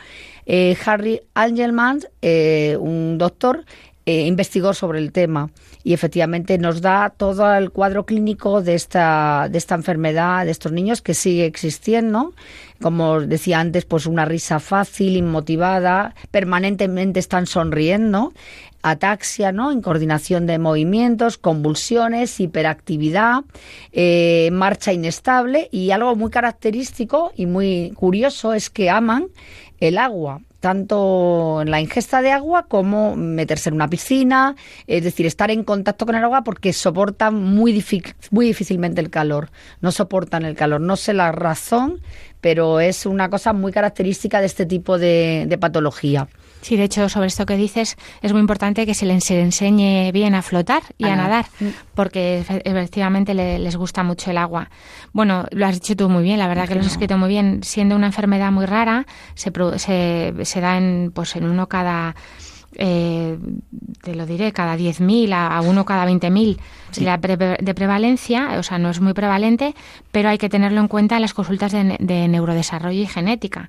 eh, Harry Angelman, eh, un doctor, investigó sobre el tema y efectivamente nos da todo el cuadro clínico de esta, de esta enfermedad de estos niños que sigue existiendo. Como decía antes, pues una risa fácil, inmotivada, permanentemente están sonriendo, ataxia, ¿no? Incoordinación de movimientos, convulsiones, hiperactividad, eh, marcha inestable y algo muy característico y muy curioso es que aman el agua tanto en la ingesta de agua como meterse en una piscina, es decir, estar en contacto con el agua porque soportan muy, muy difícilmente el calor, no soportan el calor. No sé la razón, pero es una cosa muy característica de este tipo de patología. Sí, de hecho, sobre esto que dices, es muy importante que se les enseñe bien a flotar y a, nadar, mm. porque efectivamente les gusta mucho el agua. Bueno, lo has dicho tú muy bien, la verdad que lo has escrito muy bien. Siendo una enfermedad muy rara, se, se, se da en, pues, en uno cada eh, te lo diré, cada 10.000 a, a uno cada 20.000 de prevalencia, o sea, no es muy prevalente, pero hay que tenerlo en cuenta en las consultas de, de neurodesarrollo y genética.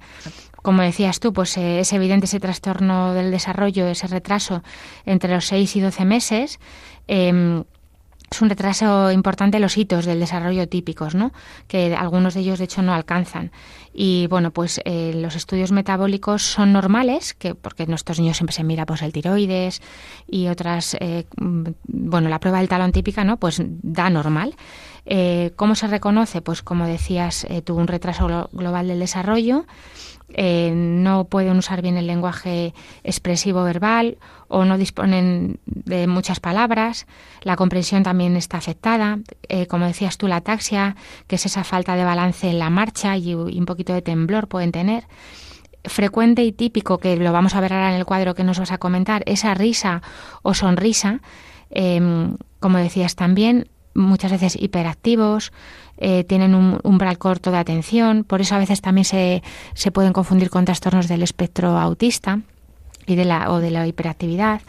Como decías tú, pues eh, es evidente ese trastorno del desarrollo, ese retraso entre los 6 y 12 meses. Em, es un retraso importante los hitos del desarrollo típicos, ¿no? que algunos de ellos de hecho no alcanzan. Y bueno, pues eh, los estudios metabólicos son normales, que porque nuestros niños siempre se mira pues el tiroides y otras, eh, mm, bueno, la prueba del talón típica, ¿no? Pues da normal. Eh, ¿Cómo se reconoce? Pues como decías, tuvo un retraso global del desarrollo eh, no pueden usar bien el lenguaje expresivo verbal o no disponen de muchas palabras. La comprensión también está afectada. Eh, como decías tú, la ataxia, que es esa falta de balance en la marcha y, un poquito de temblor pueden tener. Frecuente y típico, que lo vamos a ver ahora en el cuadro que nos vas a comentar, esa risa o sonrisa, em, como decías también, muchas veces hiperactivos, eh, tienen un umbral corto de atención, por eso a veces también se, se pueden confundir con trastornos del espectro autista. y de la, o de la hiperactividad.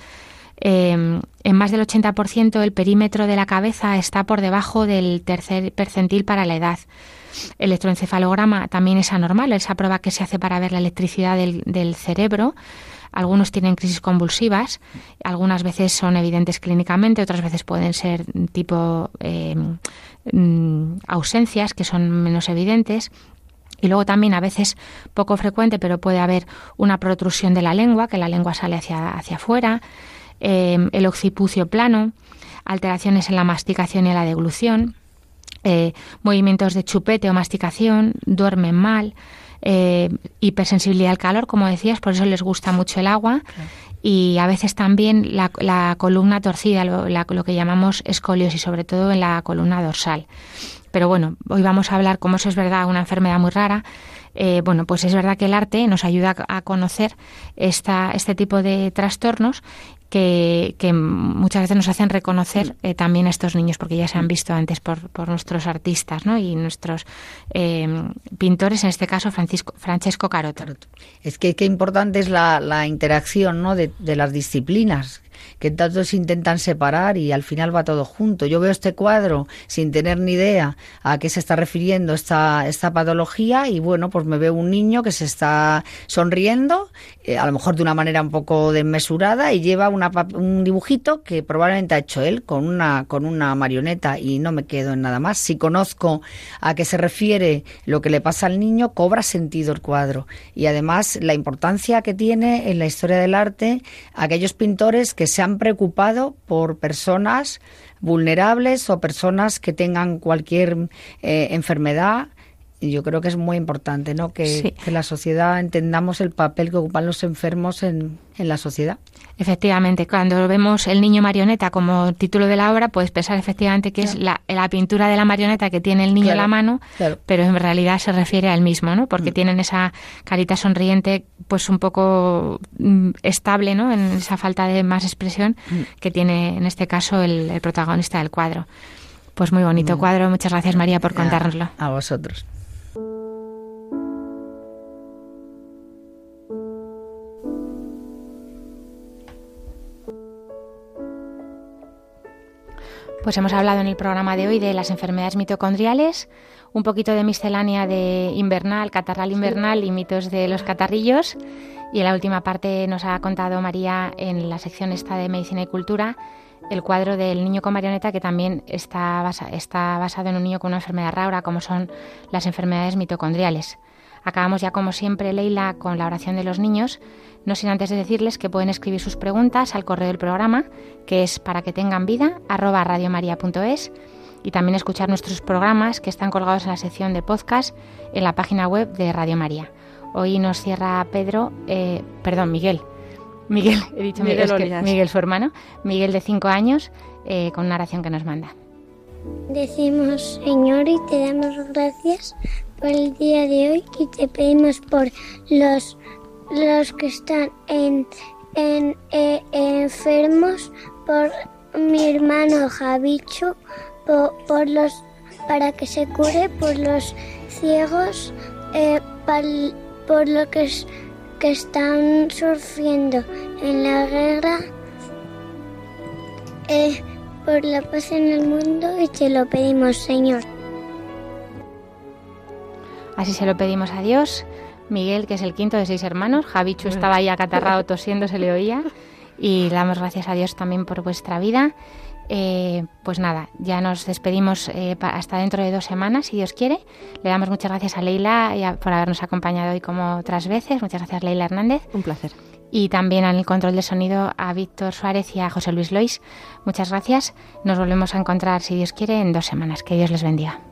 Em, en más del 80% el perímetro de la cabeza está por debajo del tercer percentil para la edad. El electroencefalograma también es anormal, esa prueba que se hace para ver la electricidad del, cerebro. Algunos tienen crisis convulsivas, algunas veces son evidentes clínicamente, otras veces pueden ser tipo em, mm, ausencias que son menos evidentes. Y luego también a veces poco frecuente, pero puede haber una protrusión de la lengua, que la lengua sale hacia, hacia afuera, em, el occipucio plano, alteraciones en la masticación y la deglución, eh, movimientos de chupete o masticación, duermen mal, eh, hipersensibilidad al calor, como decías, por eso les gusta mucho el agua. Y a veces también la, columna torcida, lo, lo que llamamos escoliosis, sobre todo en la columna dorsal. Pero bueno, hoy vamos a hablar, como eso es verdad, una enfermedad muy rara. Eh, bueno, pues es verdad que el arte nos ayuda a conocer esta, este tipo de trastornos que, muchas veces nos hacen reconocer eh, también a estos niños, porque ya se han visto antes por, por nuestros artistas ¿no? y nuestros eh, pintores, en este caso Francisco, Francesco Carotto. Es que qué importante es la, la interacción ¿no? de, de las disciplinas que tanto se intentan separar y al final va todo junto. Yo veo este cuadro sin tener ni idea a qué se está refiriendo esta, esta patología y bueno, pues me veo un niño que se está sonriendo, eh, a lo mejor de una manera un poco desmesurada y lleva una, un dibujito que probablemente ha hecho él con una, con una marioneta y no me quedo en nada más. Si conozco a qué se refiere lo que le pasa al niño, cobra sentido el cuadro y además la importancia que tiene en la historia del arte aquellos pintores que se han preocupado por personas vulnerables o personas que tengan cualquier eh, enfermedad. Y yo creo que es muy importante ¿no? que, que la sociedad entendamos el papel que ocupan los enfermos en, en la sociedad. Efectivamente, cuando vemos el niño marioneta como título de la obra, puedes pensar efectivamente que es la, pintura de la marioneta que tiene el niño en la mano, pero en realidad se refiere al mismo, ¿no? Porque mm. tienen esa carita sonriente, pues un poco mm, estable, ¿no? En esa falta de más expresión mm. que tiene en este caso el, protagonista del cuadro. Pues muy bonito cuadro. Muchas gracias María por contárnoslo. a vosotros. Pues hemos hablado en el programa de hoy de las enfermedades mitocondriales, un poquito de miscelánea de invernal, catarral invernal y mitos de los catarrillos. Y en la última parte nos ha contado María en la sección esta de Medicina y Cultura el cuadro del niño con marioneta que también está, está basado en un niño con una enfermedad rara como son las enfermedades mitocondriales. Acabamos ya como siempre, Leila, con la oración de los niños, no sin antes de decirles que pueden escribir sus preguntas al correo del programa, que es para que tengan vida, arroba radiomaria.es, y también escuchar nuestros programas que están colgados en la sección de podcast en la página web de Radio María. Hoy nos cierra Pedro, eh, perdón, Miguel. Miguel, he dicho Miguel, Miguel, su hermano, Miguel de cinco años, eh, con una oración que nos manda. Decimos, Señor, y te damos gracias por el día de hoy y te pedimos por los, los que están en, en eh, enfermos, por mi hermano Javicho, por, los para que se cure, por los ciegos, eh, por lo que, que están sufriendo en la guerra. Eh, por la paz en el mundo y te lo pedimos, Señor. Así se lo pedimos a Dios. Miguel, que es el quinto de seis hermanos, Javichu estaba ahí acatarrado tosiendo, se le oía. Y le damos gracias a Dios también por vuestra vida. Eh, pues nada, ya nos despedimos eh, hasta dentro de dos semanas, si Dios quiere. Le damos muchas gracias a Leila por habernos acompañado hoy como otras veces. Muchas gracias, Leila Hernández. Un placer. Y también el control de sonido a Víctor Suárez y a José Luis Lois. Muchas gracias. Nos volvemos a encontrar, si Dios quiere, en dos semanas. Que Dios les bendiga.